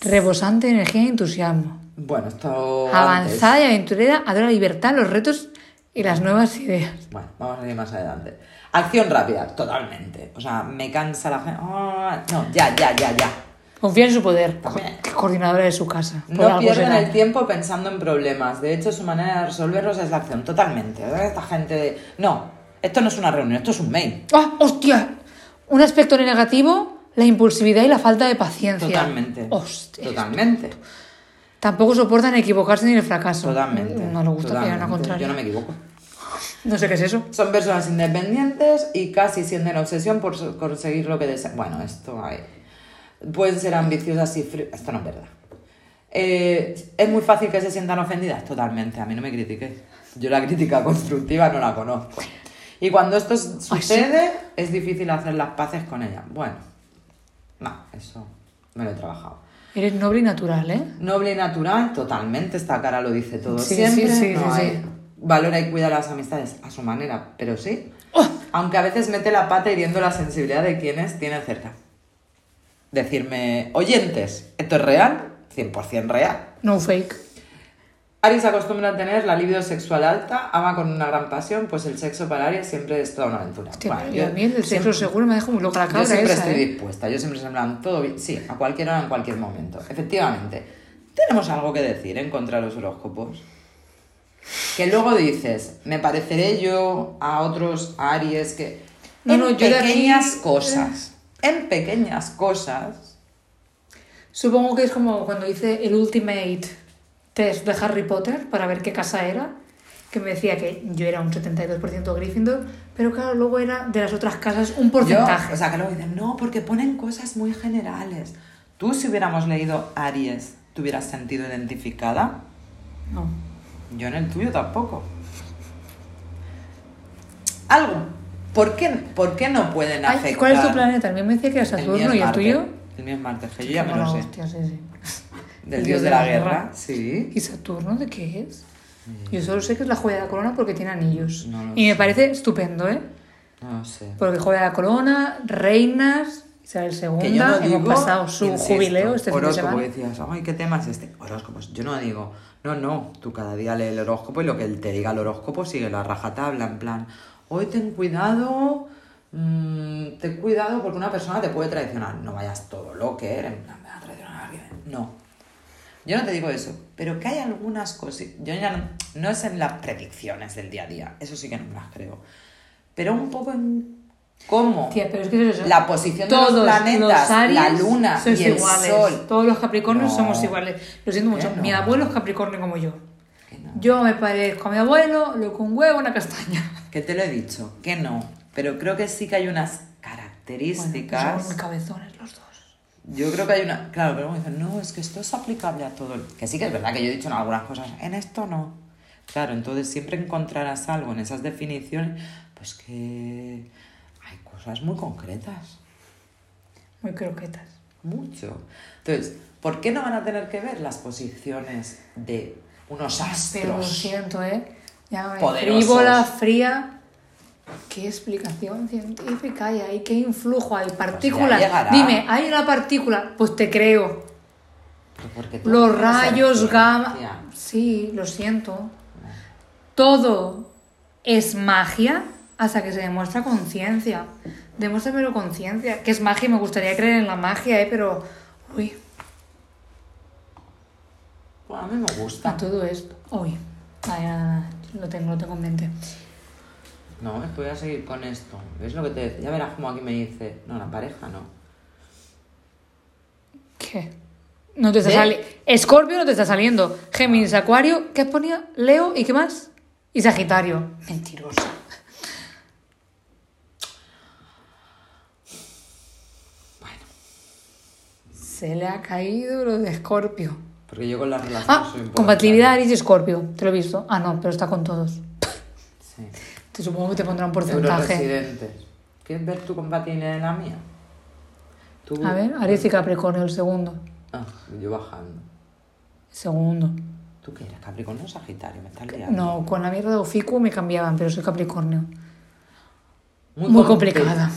Rebosante de energía y entusiasmo. Bueno, esto. Avanzada y aventurera, adora la libertad, los retos y las nuevas ideas. Bueno, vamos a ir más adelante. Acción rápida, totalmente. O sea, me cansa la gente. Ah, no, ya, ya, ya, ya. Confía en su poder. Coordinadora de su casa. No pierden el tiempo pensando en problemas. De hecho, su manera de resolverlos es la acción. Totalmente. Esta gente de. No, esto no es una reunión, esto es un mail. ¡Ah, hostia! Un aspecto negativo, la impulsividad y la falta de paciencia. Totalmente. Hostia. Totalmente. Tampoco soportan equivocarse ni el fracaso. Totalmente. No le gusta totalmente. contraria. Yo no me equivoco. No sé qué es eso. Son personas independientes y casi sienten obsesión por conseguir lo que desean. Bueno, esto hay. Pueden ser ambiciosas y frías. Esto no es verdad. Eh, es muy fácil que se sientan ofendidas. Totalmente. A mí no me critiques. Yo la crítica constructiva no la conozco. Y cuando esto s- Ay, sí. sucede, es difícil hacer las paces con ella. Bueno, no, eso me lo he trabajado. Eres noble y natural, ¿eh? Noble y natural, totalmente. Esta cara lo dice todo Sí, siempre. sí, sí, no hay-. Valora y cuida las amistades a su manera, pero sí. ¡Oh! Aunque a veces mete la pata hiriendo la sensibilidad de quienes tiene cerca. Decirme, oyentes, ¿esto es real? 100% real. No fake. Aries acostumbra a tener la libido sexual alta, ama con una gran pasión, pues el sexo para Aries siempre es toda una aventura. Hostia, Bueno, y a yo mí el sexo siempre- seguro me deja muy loca la yo cabra siempre esa, estoy ¿eh? dispuesta, yo siempre se plan, todo bien, sí, a cualquier hora, en cualquier momento. Efectivamente, tenemos algo que decir en contra de los horóscopos. Que luego dices, me pareceré yo a otros Aries que... No, en no, yo aquí- pequeñas cosas, en pequeñas cosas, Supongo que es como cuando hice el Ultimate Test de Harry Potter para ver qué casa era, que me decía que yo era un 72% Gryffindor, pero claro, luego era de las otras casas un porcentaje. Yo, o sea, que luego dicen, no, porque ponen cosas muy generales. Tú si hubiéramos leído Aries, ¿te hubieras sentido identificada? No. Yo en el tuyo tampoco. Algo. ¿Por qué, por qué no pueden Ay, afectar? ¿Cuál es tu planeta? Mío me decía que era Saturno y el tuyo. El mío es Marte, que yo ya me lo la sé. hostia, sí, sí. Del El dios de la guerra, sí. ¿Y Saturno de qué es? Yo solo sé que es la joya de la corona porque tiene anillos. No lo y me sé. parece estupendo, ¿eh? No lo sé. Porque joya de la corona, reinas, Isabel II, Que yo no digo, hemos pasado su insisto, jubileo este fin de horóscopo, semana. decías, ay, ¿qué tema es este? Horóscopos. Yo no digo, no, no, tú cada día lee el horóscopo y lo que te diga el horóscopo sigue la rajatabla, en plan, hoy ten cuidado, mm, ten cuidado porque una persona te puede traicionar. No vayas todo lo que eres, en plan, me va a traicionar a alguien. No. Yo no te digo eso, pero que hay algunas cosas. Yo ya no, no es en las predicciones del día a día, eso sí que no me las creo. Pero un poco en cómo Tía, pero es que eso. la posición de Todos los planetas, la luna y el iguales. sol. Todos los Capricornios No. somos iguales. Lo siento ¿Qué mucho. no? Mi abuelo es Capricornio como yo. Yo me parezco a mi abuelo, lo que un huevo, una castaña. Que te lo he dicho, que no. Pero creo que sí que hay unas Bueno, características. somos muy cabezones los dos. Yo creo que hay una. Claro, pero me dicen, no, es que esto es aplicable a todo. el-". Que sí que es verdad que yo he dicho en algunas cosas, en esto no. Claro, entonces siempre encontrarás algo en esas definiciones, pues que cosas muy concretas. Muy croquetas. Mucho. Entonces, ¿por qué no van a tener que ver las posiciones de unos Pero lo astros? siento, ¿eh? Ya Poderosos. frívola, fría. ¿Qué explicación científica hay ahí? ¿Qué influjo hay? Partículas. llegará. Dime, ¿hay una partícula? Pues te creo. Tú Los rayos ciencia. gamma. Sí, lo siento. Todo es magia hasta que se demuestra conciencia. Demuéstramelo conciencia. Que es magia y me gustaría creer en la magia, ¿eh? Pero. Uy, Bueno, a mí me gusta. a todo esto. Uy. Nada. Lo tengo, lo tengo en mente. No, voy a seguir con esto. ¿Ves lo que te decía? Ya verás como aquí me dice. No, la pareja no. ¿Qué? No te está saliendo. Escorpio no te está saliendo. Géminis, Acuario, ¿qué ponía? Leo y qué más? Y Sagitario. Mentirosa. Bueno, Se le ha caído lo de Escorpio. Porque yo con las relaciones Ah, soy compatibilidad Aries y Escorpio. Te lo he visto. Ah, no, pero está con todos. Sí. Te supongo que te pondrá un porcentaje. ¿Quieres ver tu compatibilidad en la mía? Tú... A ver, Aries y Capricornio, el segundo. Ah, yo bajando. Segundo. ¿Tú qué eres? ¿Capricornio o Sagitario? Me estás liando. No, con la mierda de Oficu me cambiaban, pero soy Capricornio. Muy, Muy compli- complicada.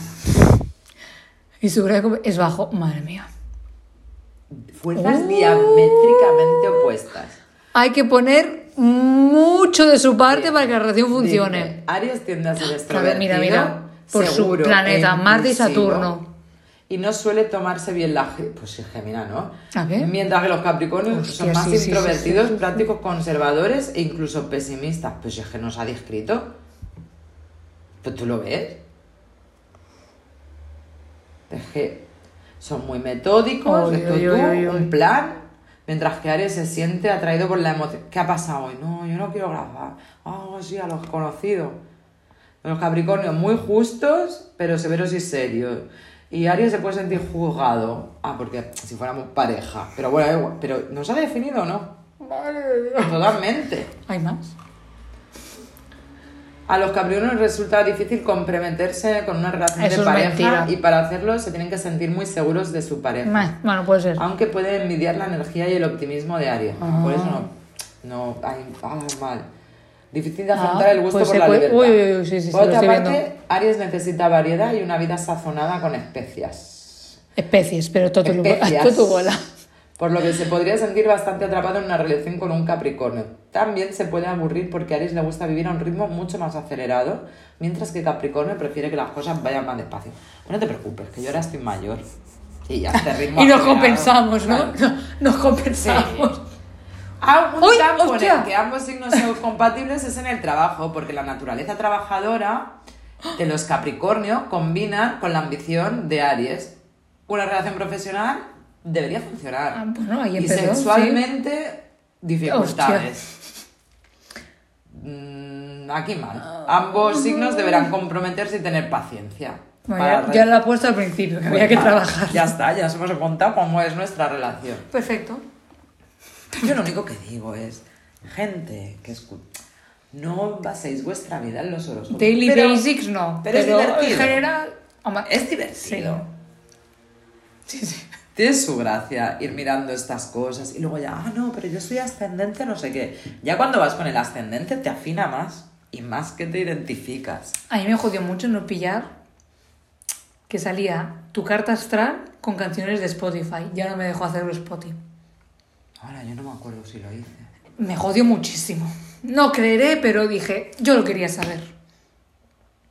Y su grado es bajo. Madre mía. Fuerzas diamétricamente opuestas. Hay que poner mucho de su parte para que la relación funcione. Aries tiende a ser A extrovertido. ver, mira, mira. Por su seguro, planeta, Marte y Saturno. Y no suele tomarse bien la. Pues sí, Gemina, ¿no? ¿A qué? Mientras que los Capricornios Hostia, son más sí, introvertidos, sí, prácticos, conservadores e incluso pesimistas. Pues es que nos ha descrito. Pues tú lo ves. Es que son muy metódicos, esto tú, uy. un plan. Mientras que Aries se siente atraído por la emoción. ¿Qué ha pasado hoy? No, yo no quiero grabar. Ah, sí, a los conocidos. Los Capricornios muy justos, pero severos y serios. Y Aries se puede sentir juzgado. Ah, porque si fuéramos pareja. Pero bueno. Pero ¿no se ha definido o no? Totalmente. ¿Hay más? A los Capricornios resulta difícil comprometerse con una relación Eso de pareja mentira. y para hacerlo se tienen que sentir muy seguros de su pareja. Bueno, puede ser. Aunque puede envidiar la energía y el optimismo de Aries. Ah. Por eso no. No, hay, ah, mal. Difícil de afrontar Ah, el gusto pues por la puede- libertad. uy, uy, uy, sí, sí, por otra parte, viendo. Aries necesita variedad y una vida sazonada con especias. Especies, pero todo tu Especias. todo tu bola. Por lo que se podría sentir bastante atrapado en una relación con un Capricornio. También se puede aburrir porque a Aries le gusta vivir a un ritmo mucho más acelerado, mientras que Capricornio prefiere que las cosas vayan más despacio. No te preocupes, que yo ahora estoy mayor. Y ya este ritmo Y nos acelerado, compensamos, ¿no? claro. Nos compensamos. Ah, un ¡Uy, campo en el que ambos signos son compatibles es en el trabajo, porque la naturaleza trabajadora de los Capricornio combina con la ambición de Aries. Una relación profesional debería funcionar. Ah, bueno, y empezó, sexualmente, dificultades. Mm, aquí mal. Ambos signos deberán comprometerse y tener paciencia. Bueno, ya, lo he puesto al principio, que había que trabajar. Ya está, ya nos hemos contado cómo es nuestra relación. Perfecto. Yo lo único que digo es, gente que escucha, no baséis vuestra vida en los. Daily Pero Basics no. pero es en divertido. general. hombre, Es divertido. Sí, sí. Tiene su gracia ir mirando estas cosas y luego ya, ah, no, pero yo soy ascendente, no sé qué. Ya cuando vas con el ascendente te afina más y más que te identificas. A mí me jodió mucho no pillar que salía tu carta astral con canciones de Spotify. Ya no me dejó hacerlo Spotify. Ahora yo no me acuerdo si lo hice. Me jodió muchísimo. No creeré, pero dije, yo lo quería saber.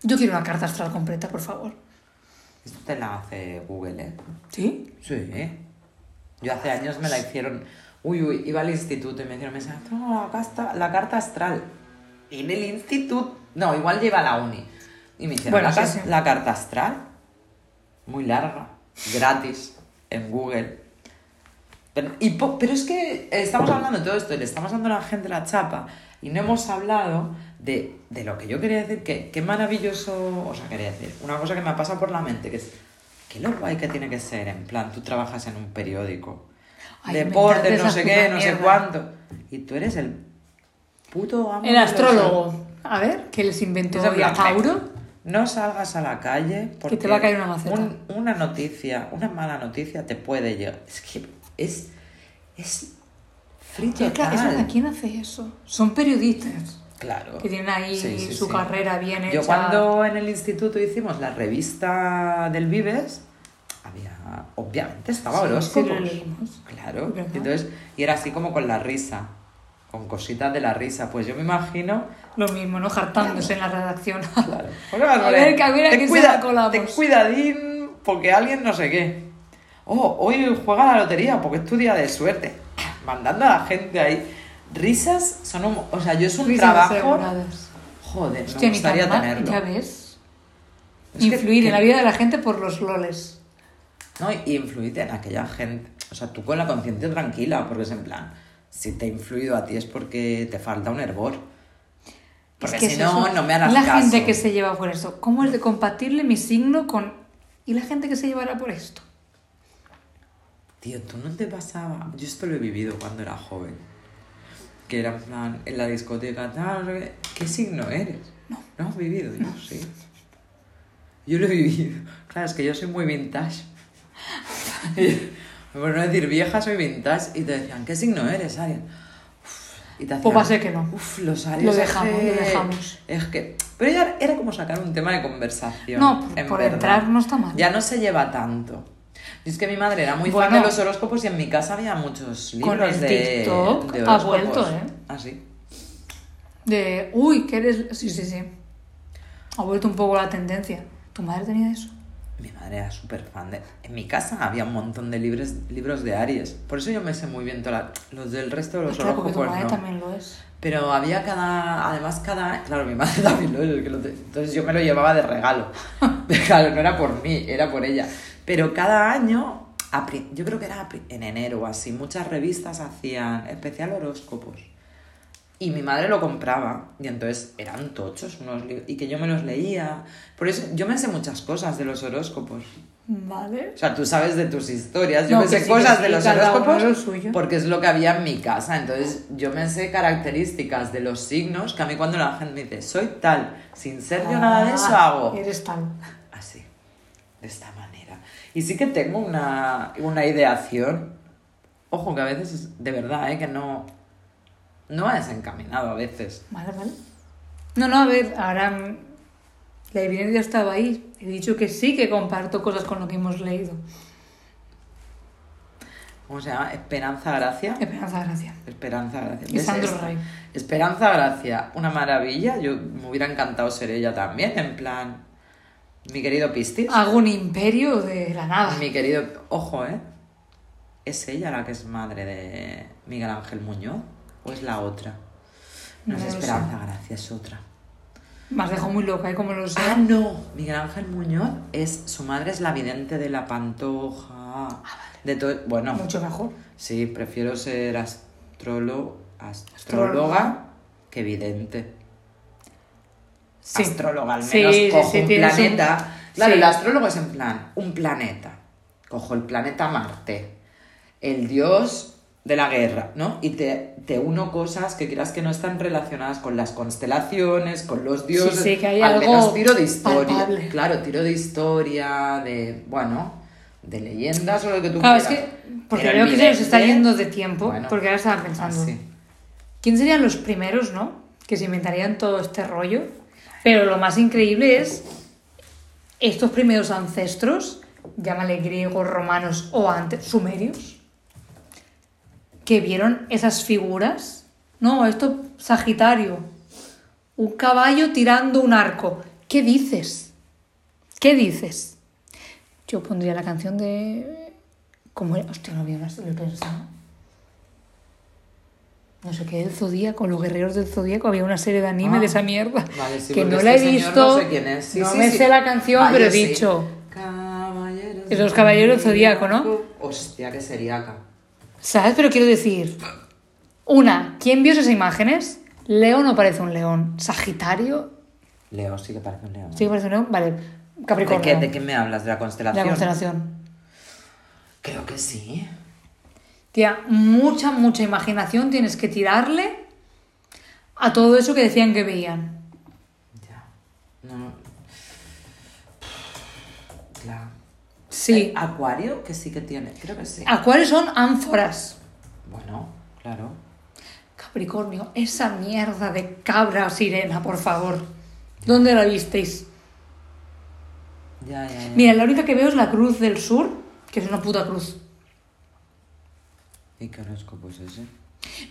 Yo quiero una carta astral completa, por favor. Esto te la hace Google, ¿eh? ¿Sí? Sí. Yo hace años me la hicieron. Uy, uy, iba al instituto y me dijeron, me decían, "No, la, casta- la carta astral. En el instituto. No, igual lleva a la uni. Y me hicieron Bueno, la, sí, cas- sí. la carta astral. Muy larga. Gratis. En Google. Pero, y po- pero es que estamos hablando de todo esto, le estamos dando a la gente la chapa y no hemos hablado de, de lo que yo quería decir, que qué maravilloso, o sea, quería decir, una cosa que me ha pasado por la mente, que es, qué lo guay que tiene que ser, en plan, tú trabajas en un periódico, Ay, deporte, no sé qué, no sé cuánto, y tú eres el puto amo El astrólogo. A ver, ¿qué les inventó ya Tauro? no salgas a la calle porque te va a caer una un- una noticia, una mala noticia te puede llegar. Es que es, es frito Es verdad, ¿quién hace eso? Son periodistas Claro. que tienen ahí Sí, sí, su sí. carrera bien hecha. Yo cuando en el instituto hicimos la revista del Vives, había, obviamente estaba horóscopos. Claro. ¿Verdad? Entonces, y era así como con la risa, con cositas de la risa. Pues yo me imagino Lo mismo, ¿no? Jartándose en la redacción. Claro. A ver, que a ver a ten quién se cuida- ten cuidadín porque alguien no sé qué. Oh, hoy juega la lotería porque es tu día de suerte. Mandando a la gente ahí. Risas son un... O sea, yo es un Risas trabajo... aseguradas. Joder, Hostia, me ni gustaría mal, tenerlo. Ya ves. Es Influir que- en la vida de la gente por los loles. No, y influirte en aquella gente. O sea, tú con la conciencia tranquila, porque es en plan, si te ha influido a ti es porque te falta un hervor. Porque Es que si no, eso. no me harás La caso. gente que se lleva por esto. ¿Cómo es de compatible mi signo con... ¿Y la gente que se llevará por esto? Tío, tú no te pasaba. Yo esto lo he vivido cuando era joven. Que era en plan, en la discoteca, tal, no qué. ¿Qué signo eres? No. ¿No has vivido? Yo sí. Yo lo he vivido. Claro, es que yo soy muy vintage. Por no decir vieja, soy vintage. Y te decían, ¿qué signo eres? Uf, y te Pues va a ser que no. Uf, los Aries. Lo es dejamos, que- lo dejamos. Es que. Pero ya era como sacar un tema de conversación. No, por- en por verdad. entrar no está mal. Ya no se lleva tanto. Es que mi madre era muy Bueno. fan de los horóscopos y en mi casa había muchos libros Con el de, TikTok de ha horóscopos. vuelto, ¿eh? Ah, sí. De... Uy, que eres... Sí, sí, sí. Ha vuelto un poco la tendencia. ¿Tu madre tenía eso? Mi madre era súper fan de... En mi casa había un montón de libros, libros de Aries. Por eso yo me sé muy bien todas los del resto de los Claro, porque tu horóscopos. madre no. también lo es. Pero había cada... Además, cada... Claro, mi madre también lo es. Entonces yo me lo llevaba de regalo. claro, no era por mí, era por ella. Pero cada año, yo creo que era en enero o así, muchas revistas hacían especial horóscopos. Y mi madre lo compraba. Y entonces eran tochos unos libros. Y que yo me los leía. Por eso yo me sé muchas cosas de los horóscopos. Vale. O sea, tú sabes de tus historias, yo No, me sé sí, cosas de los horóscopos lo suyo. porque es lo que había en mi casa. Entonces, yo me sé características de los signos que a mí cuando la gente me dice, soy tal, sin ser yo nada de eso, Ah, hago Eres tal. así, de esta manera. Y sí que tengo una, una ideación. Ojo, que a veces es de verdad, ¿eh? que no, no es encaminado a veces. Vale, vale. No, no, a ver, ahora la evidencia estaba ahí. He dicho que sí que comparto cosas con lo que hemos leído. ¿Cómo se llama? Esperanza Gracia. Esperanza, gracias. Esperanza Gracia. Y. Sandro Ray. Esperanza Gracia, una maravilla. Yo me hubiera encantado ser ella también, en plan. Mi querido Pistis. Hago un imperio de la nada. Mi querido. Ojo, ¿eh? ¿Es ella la que es madre de Miguel Ángel Muñoz? ¿O es la otra? No, No es Esperanza Gracia, es otra. Me has dejado muy loca, ¿eh? Como lo sé. Ah, no. Miguel Ángel Muñoz es. Su madre es la vidente de la pantoja. De todo. Bueno. Mucho mejor. Sí, prefiero ser astrólogo, Astróloga. que vidente. Sí. Astróloga, al menos sí, cojo sí, un planeta. Claro, el astrólogo es en plan, un planeta. Cojo el planeta Marte, el dios de la guerra, ¿no? Y te, te uno cosas que quieras que no están relacionadas con las constelaciones, con los dioses. sí, que hay Al algo menos tiro de historia. palpable. Claro, tiro de historia, de, bueno, de leyendas o lo que tú Claro, es quieras. que. Porque Pero veo el que se nos está yendo de tiempo. Bueno, porque ahora estaba pensando. así. ¿Quién serían los primeros, no? Que se inventarían todo este rollo. Pero lo más increíble es estos primeros ancestros, llámale griegos, romanos o antes, sumerios, que vieron esas figuras. No, esto Sagitario, un caballo tirando un arco. ¿Qué dices? ¿Qué dices? Yo pondría la canción de... ¿Cómo era? Hostia, no había más, lo he pensado. No sé qué, del Zodíaco, los guerreros del Zodíaco, había una serie de anime Ah, de esa mierda. Vale, sí, que no la he este visto, No sé quién es. Sí, no sí, me sé la canción, Ah, pero he dicho. Caballeros Es los caballeros del Zodíaco, ¿no? Hostia, qué seriaca. ¿Sabes? Pero quiero decir, una, ¿quién vio esas imágenes? Leo no parece un león. Sagitario, Leo sí que parece un león. sí que parece un león. Vale, ¿De Capricornio. qué, ¿De qué me hablas? ¿De la De constelación? la constelación. Creo que sí. Tía, mucha, mucha imaginación tienes que tirarle a todo eso que decían que veían. Ya. No, Sí. Acuario, que sí que tiene, creo que sí. Acuario son ánforas. Bueno, claro. Capricornio, esa mierda de cabra sirena, por favor. ¿Dónde la visteis? Ya, ya, ya. Mira, la única que veo es la cruz del sur, que es una puta cruz. ¿Y qué horóscopo es ese?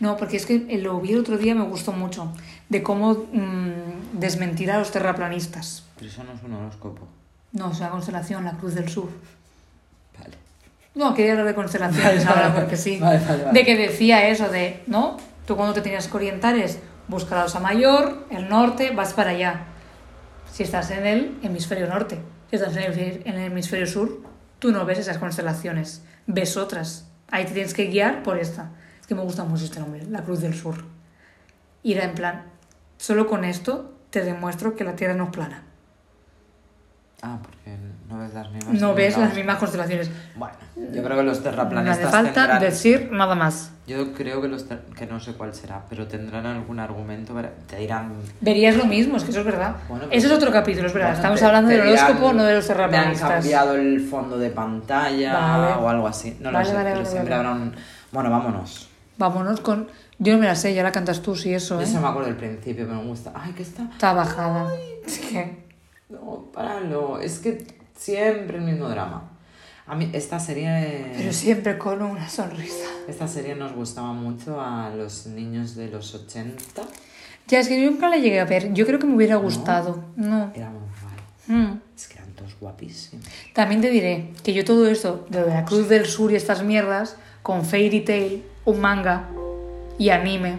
No, porque es que lo vi el otro día, me gustó mucho, de cómo mm, desmentir a los terraplanistas. Pero eso no es un horóscopo. No, es una constelación, la cruz del sur. Vale. No, quería hablar de constelaciones ahora, porque sí. Vale, vale, vale. De que decía eso de, ¿no? Tú cuando te tenías que orientar es buscar la Osa Mayor, el norte, vas para allá. Si estás en el hemisferio norte, si estás en el, en el hemisferio sur, tú no ves esas constelaciones, ves otras. Ahí te tienes que guiar por esta. Es que me gusta mucho este nombre, la Cruz del Sur. Y era en plan, solo con esto te demuestro que la Tierra no es plana. Ah, porque no ves las mismas. No ves las mismas constelaciones. Bueno, yo creo que los No terraplanistas hace falta tendrán... decir nada más. Yo creo que los ter- que no sé cuál será, pero tendrán algún argumento para... Te dirán... Verías lo mismo, es que eso es verdad. Bueno, pues- eso es otro capítulo, es verdad. Bueno, Estamos te- hablando del dirán, horóscopo, no de los Me han terraplanistas. cambiado el fondo de pantalla Vale. o algo así. No Vale, lo sé, vale, pero siempre habrá un... Bueno, vámonos. Vámonos con. Yo no me la sé, ya la cantas tú, sí, eso, Yo ¿eh? se me acuerdo del principio, pero me gusta. Ay, que está... Está bajada. Es que. No, páralo. Es que siempre el mismo drama. A mí esta serie... Pero siempre con una sonrisa. Esta serie nos gustaba mucho a los niños de los 80. Ya, es que yo nunca la llegué a ver. Yo creo que me hubiera gustado. No. Era muy guay. Mm. Es que eran todos guapísimos. También te diré que yo todo esto, de la Cruz del Sur y estas mierdas, con Fairy Tail, un manga y anime,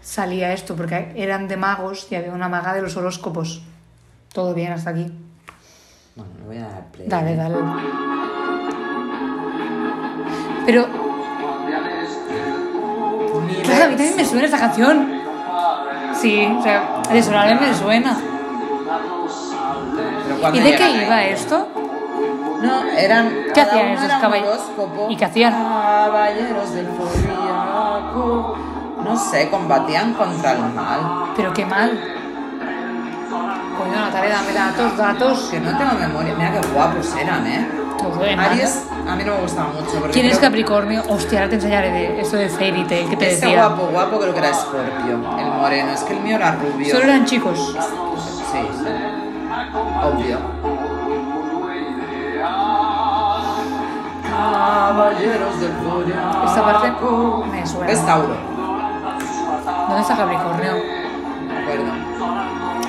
salía esto, porque eran de magos y había una maga de los horóscopos. Todo bien hasta aquí. Bueno, le voy a dar play. Dale, dale. Pero, claro, a mí también me suena esta canción. Sí, o sea, de sonarme me suena. ¿Y de qué ahí- iba esto? No, eran. ¿Qué hacían esos era un caball- horóscopo. ¿Y qué hacían? Caballeros del. No sé, combatían contra el mal. Pero qué mal. Coño, Natalia, dame datos, datos. Que no tengo memoria. Mira qué guapos eran, ¿eh? De Aries, a mí no me gustaba mucho. porque ¿Quién es creo Capricornio? Hostia, ahora te enseñaré de esto de Fairy Tail que te Ese decía. guapo, guapo creo que era Scorpio, el moreno. Es que el mío era rubio. Solo eran chicos. Sí. Obvio. Caballeros del. Esta parte me suena. Es Tauro, ¿Dónde está Capricornio?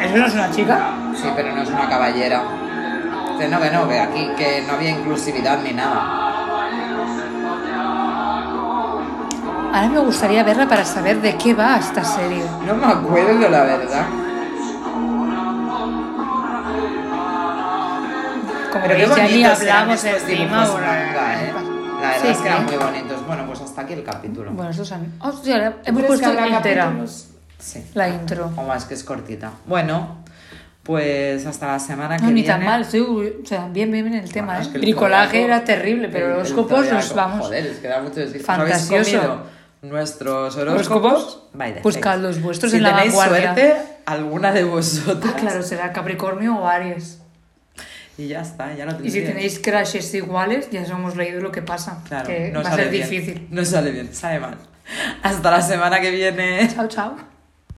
¿Eso no es una chica? Sí, pero no es una caballera. Que no, que no, que aquí que no había inclusividad ni nada. Ahora me gustaría verla para saber de qué va esta serie. No me acuerdo, la verdad. Como Pero qué veis, ya ni hablamos encima. dibujos bueno, manga, ¿eh? La verdad Sí, es que eran muy bonitos. Bueno, pues hasta aquí el capítulo. Bueno, estos son... Hostia, hemos ¿Crees que puesto entera. capítulos? Sí. La intro. O más que es cortita. Bueno, pues hasta la semana que No, ni viene. tan mal, estoy, o sea, bien, bien, bien el tema, Bueno, ¿eh? es que el Bricolaje era terrible, pero el- los el copos los zodiaco, vamos. Joder, es que da mucho decir. Fantasioso. ¿Habéis comido nuestros horóscopos? ¿Horóscopos? Buscad sí. los vuestros si en la tenéis vanguardia. suerte, alguna de vosotras. Ah, claro, será Capricornio o Aries. Y ya está, ya lo Y si tenéis crashes iguales, ya os hemos leído lo que pasa. Claro, que no va a ser bien. difícil. No sale bien, sale mal. Hasta la semana que viene. Chao, chao.